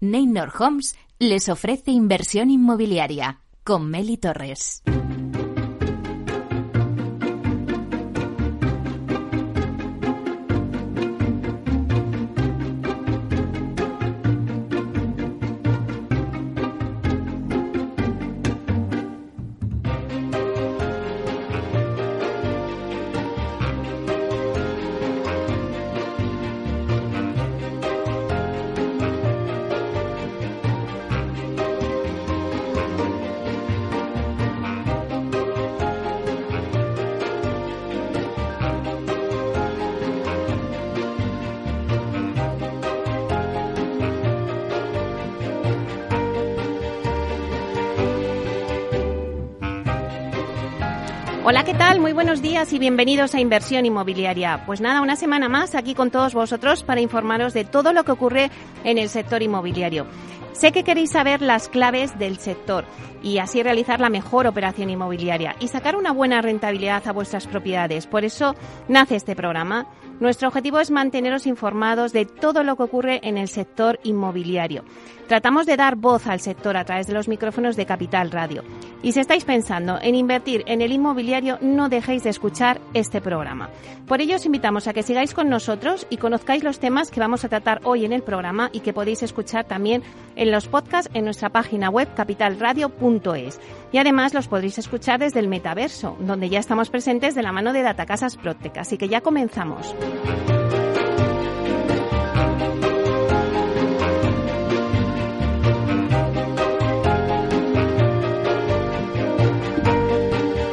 Neynor Homes les ofrece inversión inmobiliaria con Meli Torres. Buenos días y bienvenidos a Inversión Inmobiliaria. Pues nada, una semana más aquí con todos vosotros para informaros de todo lo que ocurre en el sector inmobiliario. Sé que queréis saber las claves del sector y así realizar la mejor operación inmobiliaria y sacar una buena rentabilidad a vuestras propiedades. Por eso nace este programa. Nuestro objetivo es manteneros informados de todo lo que ocurre en el sector inmobiliario. Tratamos de dar voz al sector a través de los micrófonos de Capital Radio. Y si estáis pensando en invertir en el inmobiliario, no dejéis de escuchar este programa. Por ello os invitamos a que sigáis con nosotros y conozcáis los temas que vamos a tratar hoy en el programa y que podéis escuchar también en los podcasts en nuestra página web capitalradio.es. Y además los podréis escuchar desde el metaverso, donde ya estamos presentes de la mano de Datacasas Protec. Así que ya comenzamos.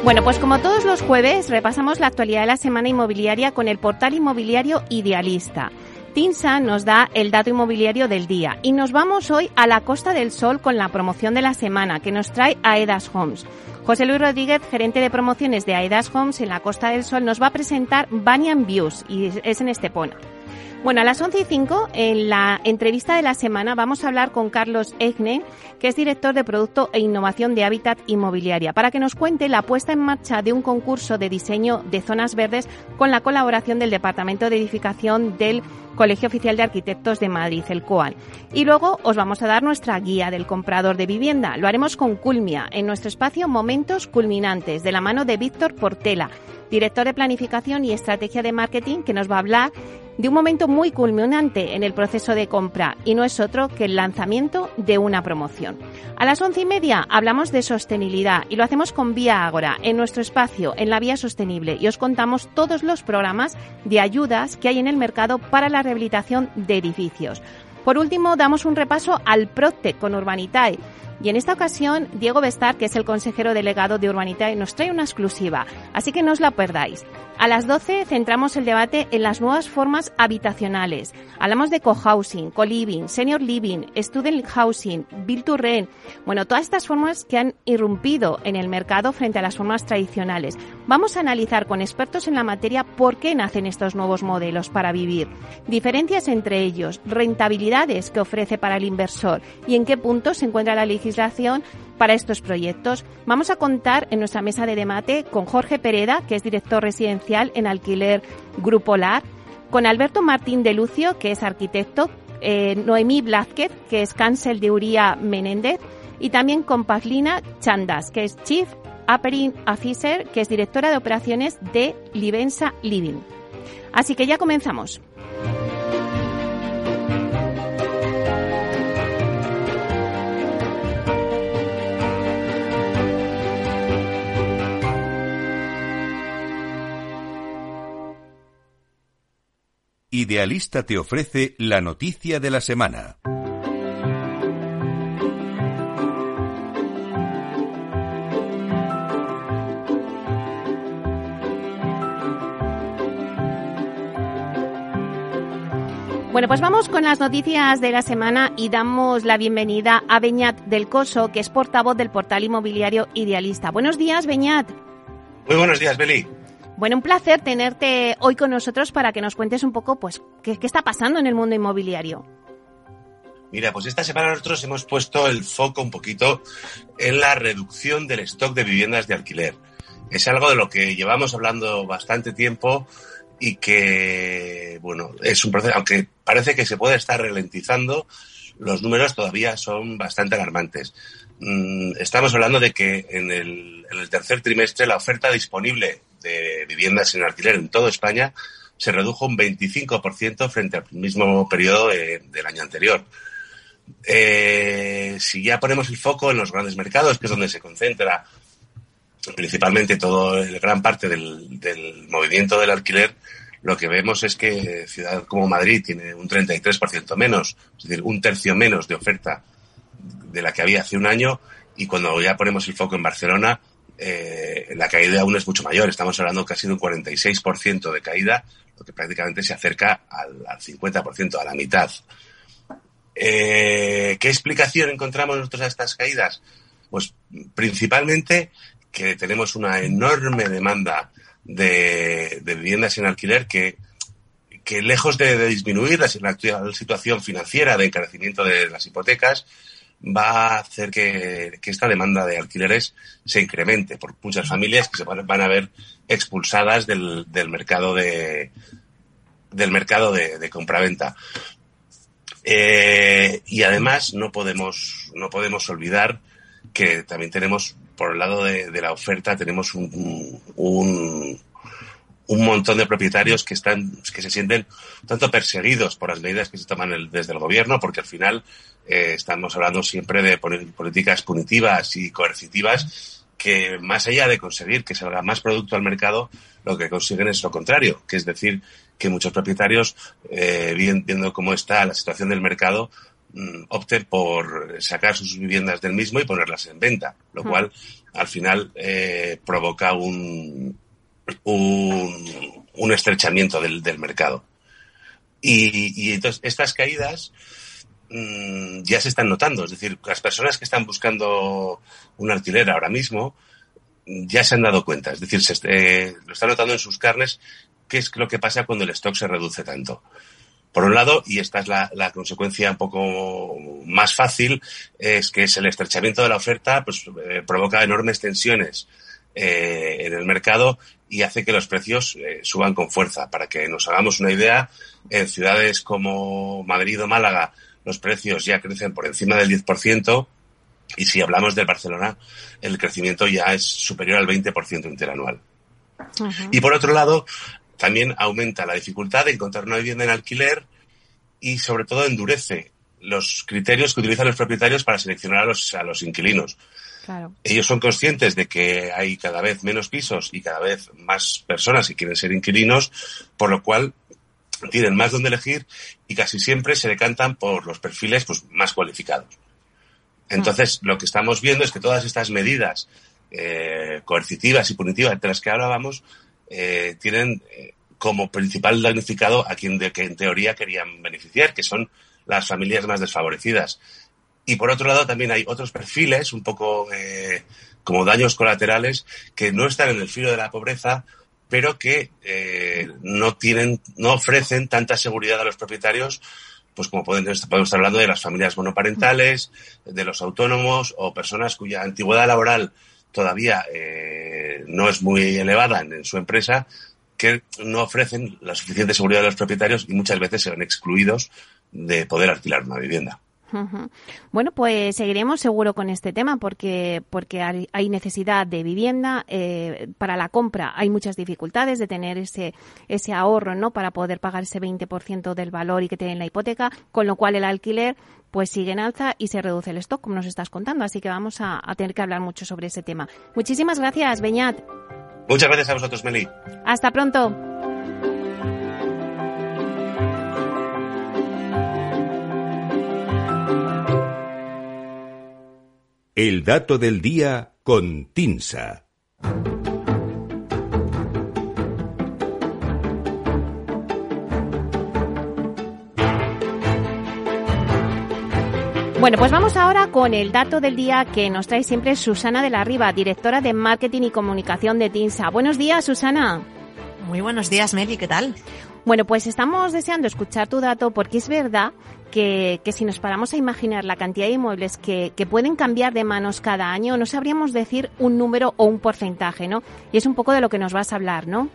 Bueno, pues como todos los jueves, repasamos la actualidad de la semana inmobiliaria con el portal inmobiliario Idealista. Tinsa nos da el dato inmobiliario del día y nos vamos hoy a la Costa del Sol con la promoción de la semana que nos trae Aedas Homes. José Luis Rodríguez, gerente de promociones de Aedas Homes en la Costa del Sol, nos va a presentar Banyan Views y es en Estepona. Bueno, a las 11 y 5, en la entrevista de la semana, vamos a hablar con Carlos Egne, que es director de Producto e Innovación de Hábitat Inmobiliaria, para que nos cuente la puesta en marcha de un concurso de diseño de zonas verdes con la colaboración del Departamento de Edificación del Colegio Oficial de Arquitectos de Madrid, el COAL. Y luego os vamos a dar nuestra guía del comprador de vivienda. Lo haremos con Culmia, en nuestro espacio Momentos Culminantes, de la mano de Víctor Portela director de Planificación y Estrategia de Marketing, que nos va a hablar de un momento muy culminante en el proceso de compra y no es otro que el lanzamiento de una promoción. A las once y media hablamos de sostenibilidad y lo hacemos con Vía Ágora en nuestro espacio en la Vía Sostenible y os contamos todos los programas de ayudas que hay en el mercado para la rehabilitación de edificios. Por último, damos un repaso al PROTE con Urbanitae y en esta ocasión, Diego Bestar, que es el consejero delegado de Urbanitae, nos trae una exclusiva, así que no os la perdáis. A las 12 centramos el debate en las nuevas formas habitacionales. Hablamos de cohousing, co-living, senior living, student housing, build to rent. Bueno, todas estas formas que han irrumpido en el mercado frente a las formas tradicionales. Vamos a analizar con expertos en la materia por qué nacen estos nuevos modelos para vivir, diferencias entre ellos, rentabilidades que ofrece para el inversor y en qué punto se encuentra la legislación para estos proyectos. Vamos a contar en nuestra mesa de debate con Jorge Pereda, que es director residencial en alquiler Grupo LAR, con Alberto Martín de Lucio, que es arquitecto, eh, Noemí Blázquez, que es cancel de Uría Menéndez, y también con Pazlina Chandas, que es Chief Operating Officer, que es directora de operaciones de Livensa Living. Así que ya comenzamos. Idealista te ofrece la noticia de la semana. Bueno, pues vamos con las noticias de la semana y damos la bienvenida a Beñat del Coso, que es portavoz del portal inmobiliario Idealista. Buenos días, Beñat. Muy buenos días, Beli. Bueno, un placer tenerte hoy con nosotros para que nos cuentes un poco, pues, qué, está pasando en el mundo inmobiliario. Mira, pues esta semana nosotros hemos puesto el foco un poquito en la reducción del stock de viviendas de alquiler. Es algo de lo que llevamos hablando bastante tiempo y que, bueno, es un proceso, aunque parece que se puede estar ralentizando, los números todavía son bastante alarmantes. Mm, estamos hablando de que en el tercer trimestre la oferta disponible de viviendas en alquiler en toda España se redujo un 25% frente al mismo periodo del año anterior. Eh, si ya ponemos el foco en los grandes mercados, que es donde se concentra principalmente todo gran parte del, del movimiento del alquiler, lo que vemos es que ciudad como Madrid tiene un 33% menos, es decir, un tercio menos de oferta de la que había hace un año y cuando ya ponemos el foco en Barcelona, eh, la caída aún es mucho mayor. Estamos hablando casi de un 46% de caída, lo que prácticamente se acerca al, al 50%, a la mitad. Eh, ¿Qué explicación encontramos nosotros a estas caídas? Pues principalmente que tenemos una enorme demanda de, viviendas en alquiler que, que lejos de, disminuir la, la situación financiera de encarecimiento de las hipotecas, va a hacer que, que, esta demanda de alquileres se incremente por muchas familias que se van, a ver expulsadas del, del mercado de del mercado de, de compraventa. Eh, y además no podemos no podemos olvidar que también tenemos por el lado de, de la oferta tenemos un, un, un montón de propietarios que están que se sienten tanto perseguidos por las medidas que se toman el, desde el gobierno porque al final eh, estamos hablando siempre de políticas punitivas y coercitivas que más allá de conseguir que salga más producto al mercado, lo que consiguen es lo contrario, que es decir, que muchos propietarios, eh, viendo cómo está la situación del mercado, mmm, opten por sacar sus viviendas del mismo y ponerlas en venta, lo mm. cual al final eh, provoca un, un, estrechamiento del, mercado. Y, entonces estas caídas mmm, ya se están notando, es decir, las personas que están buscando un alquiler ahora mismo ya se han dado cuenta, es decir, se, eh, lo están notando en sus carnes qué es lo que pasa cuando el stock se reduce tanto. Por un lado, y esta es la, la, consecuencia un poco más fácil, es que es el estrechamiento de la oferta pues, eh, provoca enormes tensiones eh, en el mercado y hace que los precios eh, suban con fuerza. Para que nos hagamos una idea, en ciudades como Madrid o Málaga los precios ya crecen por encima del 10% y si hablamos de Barcelona, el crecimiento ya es superior al 20% interanual. Uh -huh. Y por otro lado, también aumenta la dificultad de encontrar una vivienda en alquiler y sobre todo endurece los criterios que utilizan los propietarios para seleccionar a los, a los inquilinos. Claro. Ellos son conscientes de que hay cada vez menos pisos y cada vez más personas que quieren ser inquilinos, por lo cual tienen más donde elegir y casi siempre se decantan por los perfiles pues, más cualificados. Entonces, lo que estamos viendo es que todas estas medidas eh, coercitivas y punitivas de las que hablábamos eh, tienen eh, como principal damnificado a quien de que en teoría querían beneficiar, que son las familias más desfavorecidas. Y por otro lado, también hay otros perfiles, un poco eh, como daños colaterales, que no están en el filo de la pobreza, pero que eh, no tienen, no ofrecen tanta seguridad a los propietarios, pues como pueden, podemos estar hablando de las familias monoparentales, de los autónomos o personas cuya antigüedad laboral todavía eh, no es muy elevada en, en su empresa, que no ofrecen la suficiente seguridad a los propietarios y muchas veces se ven excluidos de poder alquilar una vivienda. Bueno, pues seguiremos seguro con este tema porque, porque hay necesidad de vivienda. Eh, para la compra hay muchas dificultades de tener ese, ese ahorro ¿no? para poder pagar ese 20% del valor y que tiene la hipoteca, con lo cual el alquiler pues sigue en alza y se reduce el stock, como nos estás contando. Así que vamos a, a tener que hablar mucho sobre ese tema. Muchísimas gracias, Beñat. Muchas gracias a vosotros, Meli. Hasta pronto. El dato del día con Tinsa. Bueno, pues vamos ahora con el dato del día que nos trae siempre Susana de la Riva, directora de Marketing y Comunicación de TINSA. Buenos días, Susana. Muy buenos días, Meli, ¿qué tal? Bueno, pues estamos deseando escuchar tu dato porque es verdad que, que si nos paramos a imaginar la cantidad de inmuebles que, que, pueden cambiar de manos cada año, no sabríamos decir un número o un porcentaje, ¿no? Y es un poco de lo que nos vas a hablar, ¿no?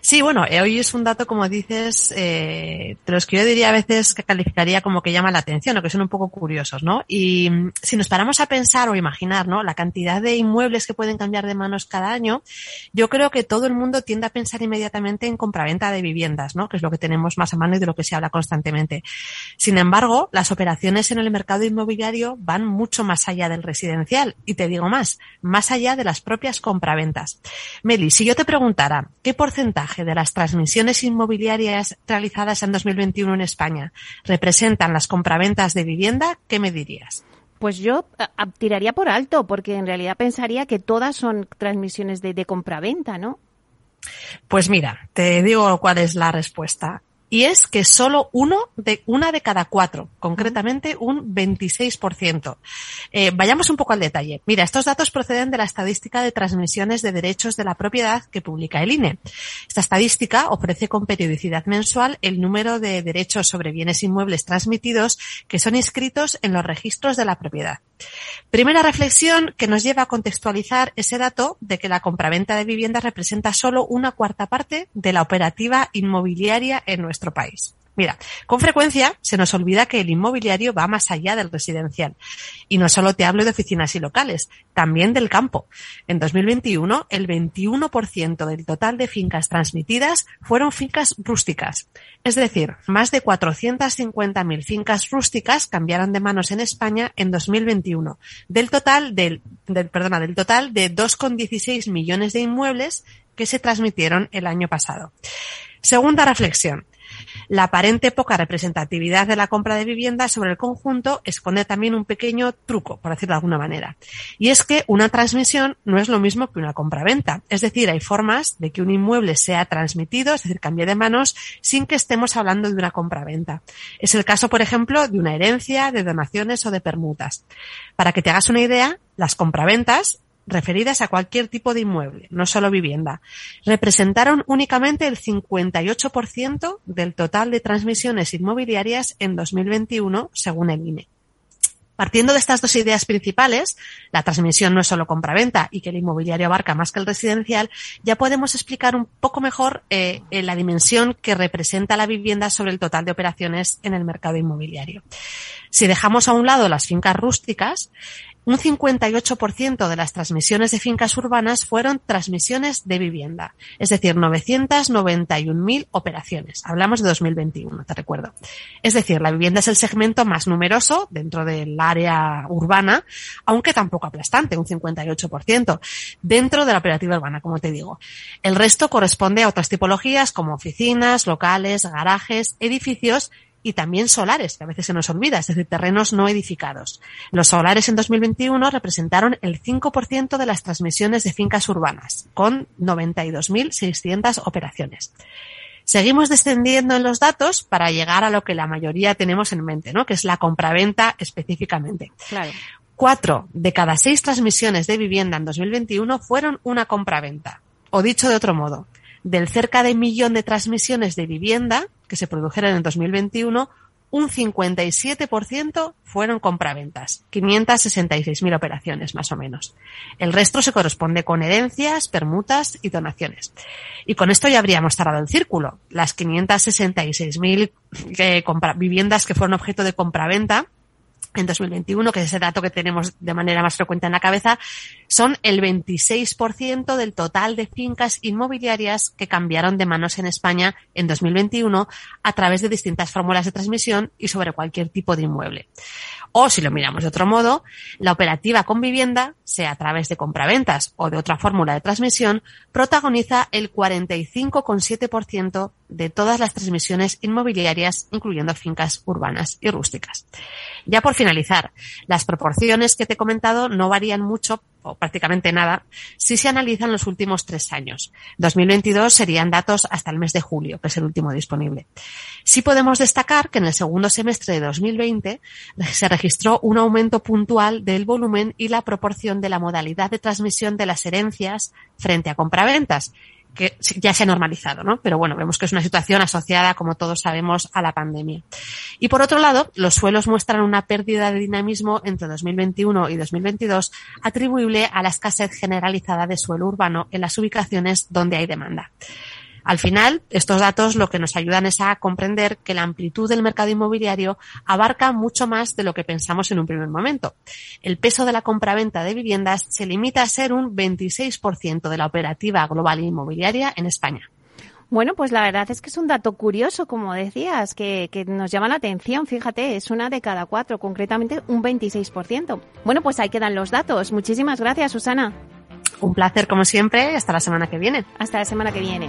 Sí, bueno, eh, hoy es un dato, como dices, eh, de los que yo diría a veces que calificaría como que llama la atención o que son un poco curiosos, ¿no? Y mm, si nos paramos a pensar o imaginar, ¿no? La cantidad de inmuebles que pueden cambiar de manos cada año, yo creo que todo el mundo tiende a pensar inmediatamente en compraventa de viviendas, ¿no? Que es lo que tenemos más a mano y de lo que se habla constantemente. Sin embargo, las operaciones en el mercado inmobiliario van mucho más allá del residencial y te digo más, más allá de las propias compraventas. Meli, si yo te preguntara, ¿qué porcentaje de las transmisiones inmobiliarias realizadas en 2021 en España representan las compraventas de vivienda, ¿qué me dirías? Pues yo tiraría por alto, porque en realidad pensaría que todas son transmisiones de, de compraventa, ¿no? Pues mira, te digo cuál es la respuesta y es que solo uno de una de cada cuatro, concretamente un 26%. Eh, vayamos un poco al detalle. Mira, estos datos proceden de la estadística de transmisiones de derechos de la propiedad que publica el INE. Esta estadística ofrece con periodicidad mensual el número de derechos sobre bienes inmuebles transmitidos que son inscritos en los registros de la propiedad. Primera reflexión que nos lleva a contextualizar ese dato de que la compraventa de viviendas representa solo una cuarta parte de la operativa inmobiliaria en nuestro país. Mira, con frecuencia se nos olvida que el inmobiliario va más allá del residencial. Y no solo te hablo de oficinas y locales, también del campo. En 2021, el 21% del total de fincas transmitidas fueron fincas rústicas. Es decir, más de 450.000 fincas rústicas cambiaron de manos en España en 2021. Del total del, del perdona, del total de 2,16 millones de inmuebles que se transmitieron el año pasado. Segunda reflexión. La aparente poca representatividad de la compra de vivienda sobre el conjunto esconde también un pequeño truco, por decirlo de alguna manera. Y es que una transmisión no es lo mismo que una compra-venta. Es decir, hay formas de que un inmueble sea transmitido, es decir, cambie de manos, sin que estemos hablando de una compra-venta. Es el caso, por ejemplo, de una herencia, de donaciones o de permutas. Para que te hagas una idea, las compraventas referidas a cualquier tipo de inmueble, no solo vivienda, representaron únicamente el 58% del total de transmisiones inmobiliarias en 2021, según el INE. Partiendo de estas dos ideas principales, la transmisión no es solo compraventa y que el inmobiliario abarca más que el residencial, ya podemos explicar un poco mejor eh, la dimensión que representa la vivienda sobre el total de operaciones en el mercado inmobiliario. Si dejamos a un lado las fincas rústicas, un 58% de las transmisiones de fincas urbanas fueron transmisiones de vivienda, es decir, 991.000 operaciones. Hablamos de 2021, te recuerdo. Es decir, la vivienda es el segmento más numeroso dentro del área urbana, aunque tampoco aplastante, un 58%, dentro de la operativa urbana, como te digo. El resto corresponde a otras tipologías como oficinas, locales, garajes, edificios y también solares, que a veces se nos olvida, es decir, terrenos no edificados. Los solares en 2021 representaron el 5% de las transmisiones de fincas urbanas, con 92.600 operaciones. Seguimos descendiendo en los datos para llegar a lo que la mayoría tenemos en mente, ¿no? Que es la compraventa específicamente. Claro. Cuatro de cada seis transmisiones de vivienda en 2021 fueron una compraventa. O dicho de otro modo, del cerca de millón de transmisiones de vivienda que se produjeron en 2021, un 57% fueron compraventas, 566.000 operaciones más o menos. El resto se corresponde con herencias, permutas y donaciones. Y con esto ya habríamos cerrado el círculo. Las 566.000 eh, viviendas que fueron objeto de compraventa en 2021, que es ese dato que tenemos de manera más frecuente en la cabeza, son el 26% del total de fincas inmobiliarias que cambiaron de manos en España en 2021 a través de distintas fórmulas de transmisión y sobre cualquier tipo de inmueble. O si lo miramos de otro modo, la operativa con vivienda, sea a través de compraventas o de otra fórmula de transmisión, protagoniza el 45,7% de todas las transmisiones inmobiliarias, incluyendo fincas urbanas y rústicas. Ya por finalizar, las proporciones que te he comentado no varían mucho o prácticamente nada si se analizan los últimos tres años. 2022 serían datos hasta el mes de julio, que es el último disponible. Sí podemos destacar que en el segundo semestre de 2020 se registró un aumento puntual del volumen y la proporción de la modalidad de transmisión de las herencias frente a compraventas, que ya se ha normalizado, ¿no? Pero bueno, vemos que es una situación asociada, como todos sabemos, a la pandemia. Y por otro lado, los suelos muestran una pérdida de dinamismo entre 2021 y 2022 atribuible a la escasez generalizada de suelo urbano en las ubicaciones donde hay demanda. Al final, estos datos lo que nos ayudan es a comprender que la amplitud del mercado inmobiliario abarca mucho más de lo que pensamos en un primer momento. El peso de la compraventa de viviendas se limita a ser un 26% de la operativa global inmobiliaria en España. Bueno, pues la verdad es que es un dato curioso, como decías, que, que, nos llama la atención. Fíjate, es una de cada cuatro, concretamente un 26%. Bueno, pues ahí quedan los datos. Muchísimas gracias, Susana. Un placer, como siempre. Hasta la semana que viene. Hasta la semana que viene.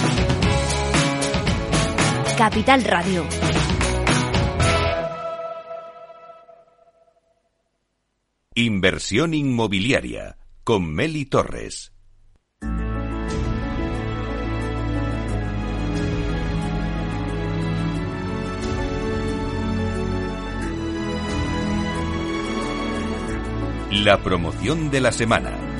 Capital Radio. Inversión inmobiliaria con Meli Torres. La promoción de la semana.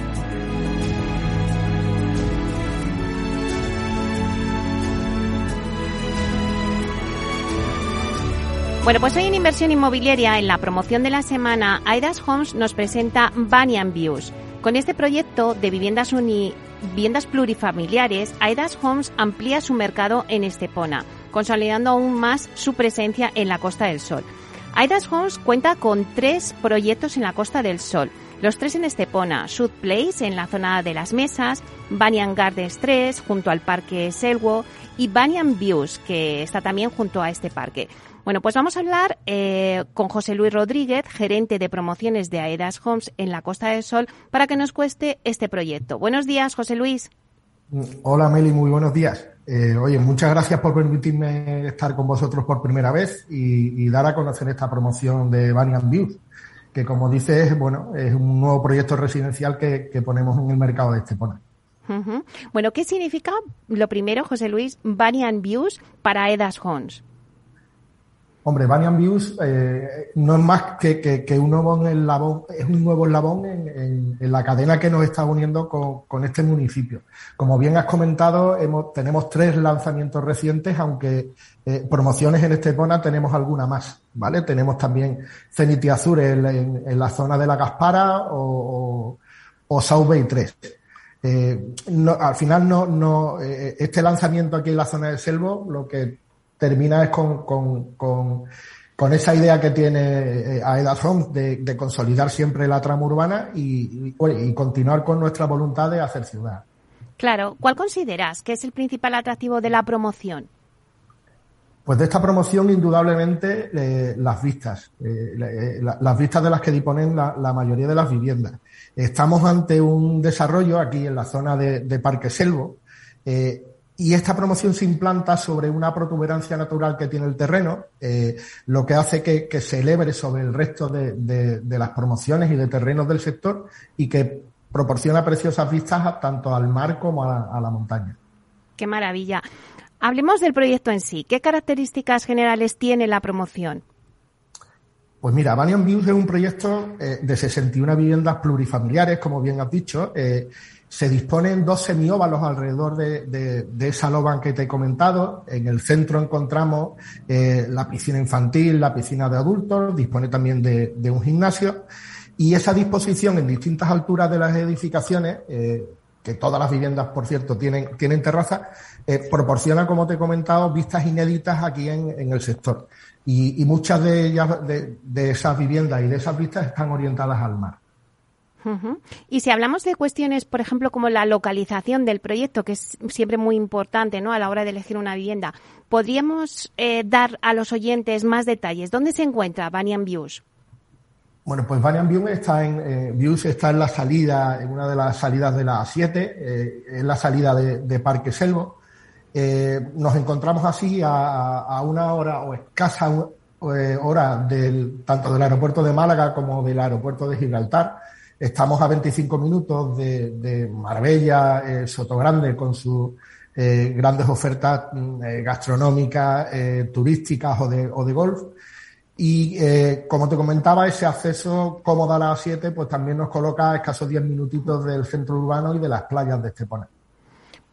Bueno, pues hoy en Inversión Inmobiliaria, en la promoción de la semana, Aidas Homes nos presenta Banyan Views. Con este proyecto de viviendas, uni, viviendas plurifamiliares, Aidas Homes amplía su mercado en Estepona, consolidando aún más su presencia en la Costa del Sol. Aidas Homes cuenta con tres proyectos en la Costa del Sol. Los tres en Estepona, South Place en la zona de las mesas, Banyan Gardens 3 junto al Parque Selwo y Banyan Views que está también junto a este parque. Bueno, pues vamos a hablar eh, con José Luis Rodríguez, gerente de promociones de Aedas Homes en la Costa del Sol, para que nos cueste este proyecto. Buenos días, José Luis. Hola, Meli, muy buenos días. Eh, oye, muchas gracias por permitirme estar con vosotros por primera vez y, dar a conocer esta promoción de Banyan Views, que como dices, bueno, es un nuevo proyecto residencial que, ponemos en el mercado de Estepona. Bueno, ¿qué significa lo primero, José Luis, Banyan Views para Aedas Homes? Hombre, Banyan Views eh, no es más que, que, un nuevo eslabón, es un nuevo eslabón en, en, la cadena que nos está uniendo con, con, este municipio. Como bien has comentado, hemos, tenemos tres lanzamientos recientes, aunque eh, promociones en Estepona tenemos alguna más, ¿vale? Tenemos también Ceniti Azure en, en, la zona de la Gaspara o, o, South Bay 3. Eh, no, al final no, no, eh, este lanzamiento aquí en la zona del Selvo, lo que termina es con, con, con, esa idea que tiene eh, Aeda Home de, consolidar siempre la trama urbana y, y, continuar con nuestra voluntad de hacer ciudad. Claro. ¿Cuál consideras que es el principal atractivo de la promoción? Pues de esta promoción, indudablemente, eh, las vistas, eh, las vistas de las que disponen la, mayoría de las viviendas. Estamos ante un desarrollo aquí en la zona de, de Parque Selvo, y esta promoción se implanta sobre una protuberancia natural que tiene el terreno, eh, lo que hace que, se elebre sobre el resto de, las promociones y de terrenos del sector y que proporciona preciosas vistas tanto al mar como a, la montaña. Qué maravilla. Hablemos del proyecto en sí. ¿Qué características generales tiene la promoción? Pues mira, Banyan Views es un proyecto eh, de 61 viviendas plurifamiliares, como bien has dicho, eh, se disponen dos semióvalos alrededor de, esa loban que te he comentado. En el centro encontramos eh, la piscina infantil, la piscina de adultos, dispone también de, un gimnasio. Y esa disposición en distintas alturas de las edificaciones eh, que todas las viviendas, por cierto, tienen, tienen terraza, eh, proporciona, como te he comentado, vistas inéditas aquí en, el sector. Y, muchas de ellas, de, de, esas viviendas y de esas vistas están orientadas al mar. Y si hablamos de cuestiones, por ejemplo, como la localización del proyecto, que es siempre muy importante ¿no? a la hora de elegir una vivienda, ¿podríamos eh, dar a los oyentes más detalles? ¿Dónde se encuentra Banyan Views? Bueno, pues Banyan Views está en, eh, Views está en la salida, en una de las salidas de la 7, eh, en la salida de, Parque Selvo. nos encontramos así a, una hora o escasa hora del, tanto del aeropuerto de Málaga como del aeropuerto de Gibraltar. Estamos a 25 minutos de, Marbella, eh, Sotogrande, con sus eh, grandes ofertas mm, eh, gastronómicas, turísticas o de, o de golf. Y como te comentaba, ese acceso cómodo a las 7 pues también nos coloca a escasos 10 minutitos del centro urbano y de las playas de Estepona.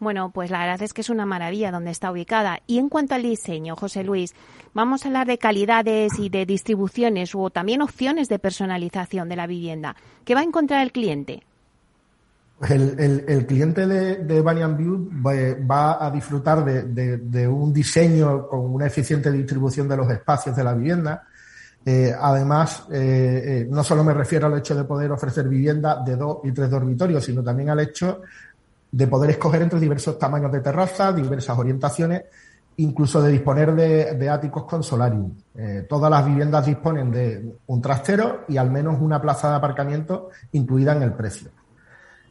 Bueno, pues la verdad es que es una maravilla donde está ubicada. Y en cuanto al diseño, José Luis, vamos a hablar de calidades y de distribuciones o también opciones de personalización de la vivienda. ¿Qué va a encontrar el cliente? Pues el, cliente de, de View va, a disfrutar de, un diseño con una eficiente distribución de los espacios de la vivienda. Eh, además, eh, eh, no solo me refiero al hecho de poder ofrecer vivienda de dos y tres dormitorios, sino también al hecho de poder escoger entre diversos tamaños de terraza, diversas orientaciones, incluso de disponer de, áticos con solarium. Eh, todas las viviendas disponen de un trastero y al menos una plaza de aparcamiento incluida en el precio.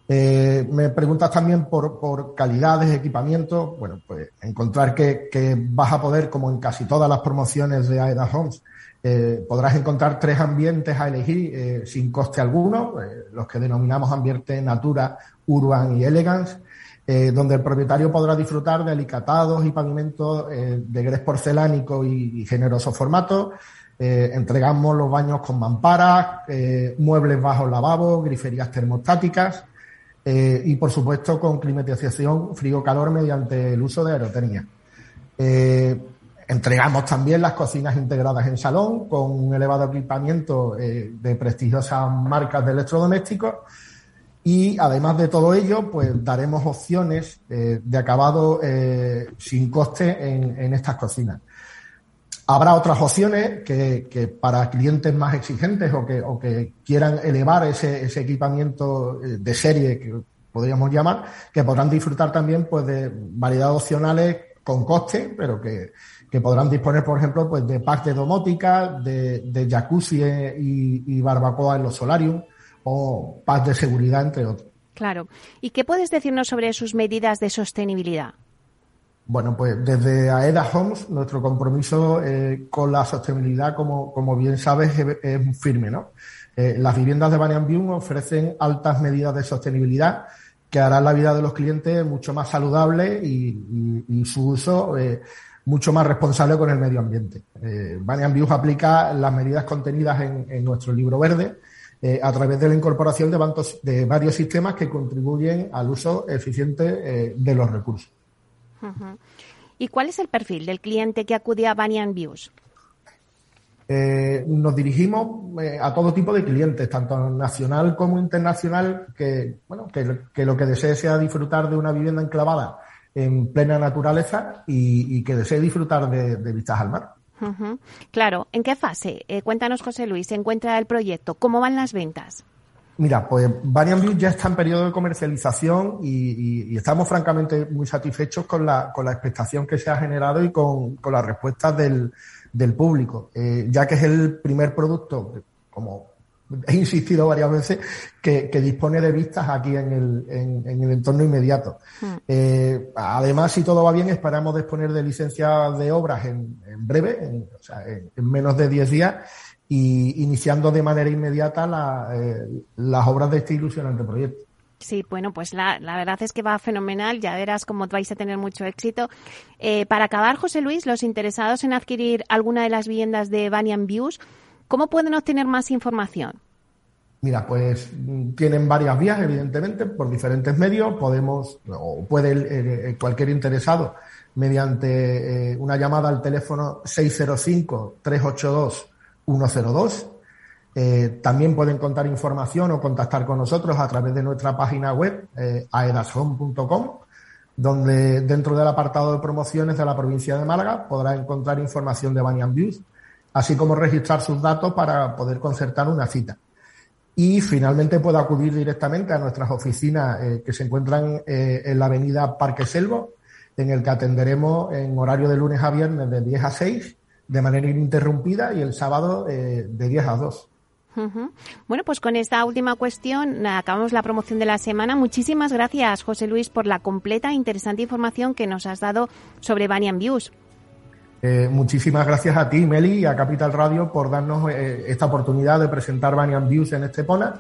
Eh, me preguntas también por, por calidades, equipamiento. Bueno, pues encontrar que, vas a poder, como en casi todas las promociones de AEDA Homes, eh, podrás encontrar tres ambientes a elegir sin coste alguno, los que denominamos ambiente Natura Urban y Elegance, eh, donde el propietario podrá disfrutar de alicatados y pavimentos eh, de grés porcelánico y, generoso formato. Eh, entregamos los baños con mamparas, muebles bajos lavabo, griferías termostáticas y, por supuesto, con climatización frío-calor mediante el uso de aerotermia. Entregamos también las cocinas integradas en salón con un elevado equipamiento de prestigiosas marcas de electrodomésticos y además de todo ello, pues daremos opciones eh, de acabado eh, sin coste en, estas cocinas. Habrá otras opciones que, para clientes más exigentes o que, o que quieran elevar ese, ese, equipamiento eh, de serie que podríamos llamar, que podrán disfrutar también pues de variedades opcionales con coste, pero que, que podrán disponer, por ejemplo, pues de packs de domótica, de, de jacuzzi y, y barbacoa en los solarium o paz de seguridad, entre otros. Claro. ¿Y qué puedes decirnos sobre sus medidas de sostenibilidad? Bueno, pues desde AEDA Homes, nuestro compromiso eh, con la sostenibilidad, como, como bien sabes, es, firme, ¿no? Eh, las viviendas de Banyan ofrecen altas medidas de sostenibilidad que harán la vida de los clientes mucho más saludable y, su uso eh, mucho más responsable con el medio ambiente. Eh, Banyan View aplica las medidas contenidas en nuestro libro verde, eh, a través de la incorporación de, de, varios sistemas que contribuyen al uso eficiente eh, de los recursos. ¿Y cuál es el perfil del cliente que acude a Banyan Views? Eh, nos dirigimos a todo tipo de clientes, tanto nacional como internacional, que, bueno, que, lo que desee sea disfrutar de una vivienda enclavada en plena naturaleza y, que desee disfrutar de vistas al mar. Claro, ¿en qué fase? Eh, cuéntanos, José Luis, se encuentra el proyecto. ¿Cómo van las ventas? Mira, pues Varian View ya está en periodo de comercialización y, estamos francamente muy satisfechos con la, con la expectación que se ha generado y con, con las respuestas del, del público, eh, ya que es el primer producto, como he insistido varias veces, que, dispone de vistas aquí en el, en, el entorno inmediato. Hmm. Eh, además, si todo va bien, esperamos disponer de licencias de obras en, breve, en, o sea, en, menos de 10 días, y iniciando de manera inmediata eh, las obras de este ilusionante proyecto. Sí, bueno, pues la, la, verdad es que va fenomenal, ya verás cómo vais a tener mucho éxito. Eh, para acabar, José Luis, los interesados en adquirir alguna de las viviendas de Banyan Views, ¿Cómo pueden obtener más información? Mira, pues tienen varias vías, evidentemente, por diferentes medios. Podemos, o puede eh, eh, cualquier interesado, mediante una llamada al teléfono 605-382-102, Eh, también pueden contar información o contactar con nosotros a través de nuestra página web, eh, aedashome.com, donde dentro del apartado de promociones de la provincia de Málaga podrá encontrar información de Banyan Views, así como registrar sus datos para poder concertar una cita. Y finalmente puede acudir directamente a nuestras oficinas eh, que se encuentran eh, en la avenida Parque Selvo, en el que atenderemos en horario de lunes a viernes de 10 a 6 de manera ininterrumpida y el sábado de 10 a 2. Bueno, pues con esta última cuestión acabamos la promoción de la semana. Muchísimas gracias, José Luis, por la completa e interesante información que nos has dado sobre Banyan Views. Eh, muchísimas gracias a ti, Meli, y a Capital Radio por darnos eh, esta oportunidad de presentar Banyan Views en este PONA.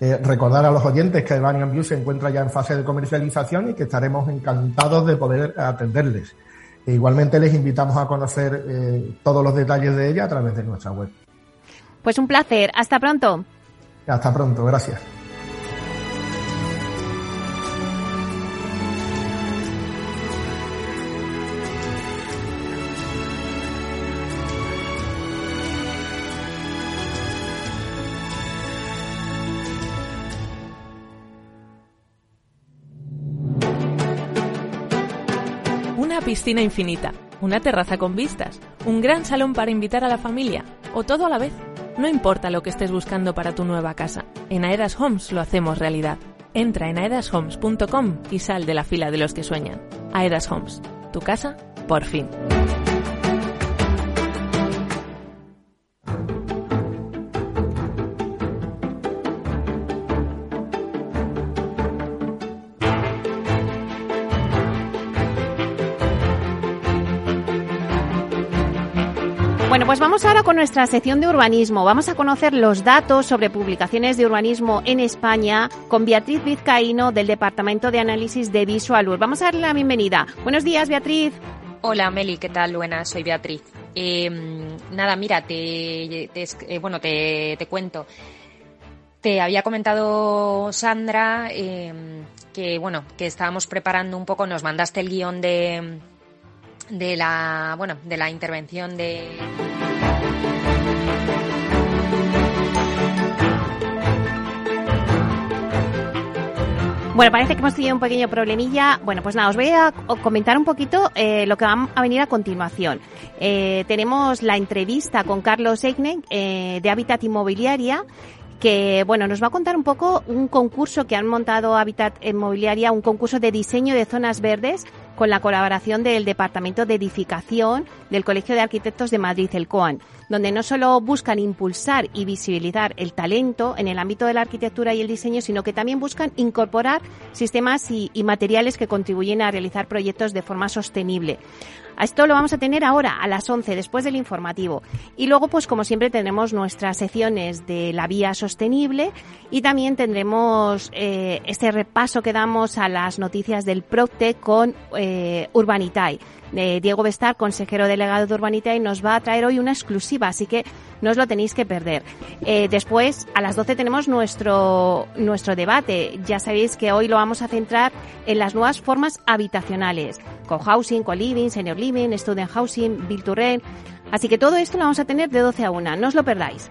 Eh, recordar a los oyentes que Banyan Views se encuentra ya en fase de comercialización y que estaremos encantados de poder atenderles. E igualmente les invitamos a conocer todos los detalles de ella a través de nuestra web. Pues un placer. Hasta pronto. Hasta pronto. Gracias. Una piscina infinita, una terraza con vistas, un gran salón para invitar a la familia, o todo a la vez. No importa lo que estés buscando para tu nueva casa, en Aedas Homes lo hacemos realidad. Entra en aedashomes.com y sal de la fila de los que sueñan. Aedas Homes, tu casa, por fin. Con nuestra sección de urbanismo. Vamos a conocer los datos sobre publicaciones de urbanismo en España con Beatriz Vizcaíno del Departamento de Análisis de Visualur. Vamos a darle la bienvenida. Buenos días, Beatriz. Hola, Meli, ¿qué tal? Buenas, soy Beatriz. Em, nada, mira, te, eh, bueno, te, cuento. Te había comentado Sandra em, que bueno que estábamos preparando un poco, nos mandaste el guion de de la, bueno, de la intervención de... Bueno, parece que hemos tenido un pequeño problemilla. Bueno, pues nada, os voy a comentar un poquito eh, lo que va a venir a continuación. Eh, tenemos la entrevista con Carlos Eigne eh, de Hábitat Inmobiliaria que bueno, nos va a contar un poco un concurso que han montado Habitat Inmobiliaria, un concurso de diseño de zonas verdes con la colaboración del Departamento de Edificación del Colegio de Arquitectos de Madrid, el COAN, donde no solo buscan impulsar y visibilizar el talento en el ámbito de la arquitectura y el diseño, sino que también buscan incorporar sistemas y, materiales que contribuyen a realizar proyectos de forma sostenible. Esto lo vamos a tener ahora a las 11 después del informativo. Y luego, pues como siempre, tendremos nuestras secciones de la vía sostenible y también tendremos eh, este repaso que damos a las noticias del PROCTE con eh, Urbanitai. Eh, Diego Bestar, consejero delegado de Urbanita, y nos va a traer hoy una exclusiva, así que no os lo tenéis que perder. Eh, después, a las 12 tenemos nuestro, nuestro debate. Ya sabéis que hoy lo vamos a centrar en las nuevas formas habitacionales, con housing, con living, senior living, student housing, build to rent. Así que todo esto lo vamos a tener de 12 a 1, no os lo perdáis.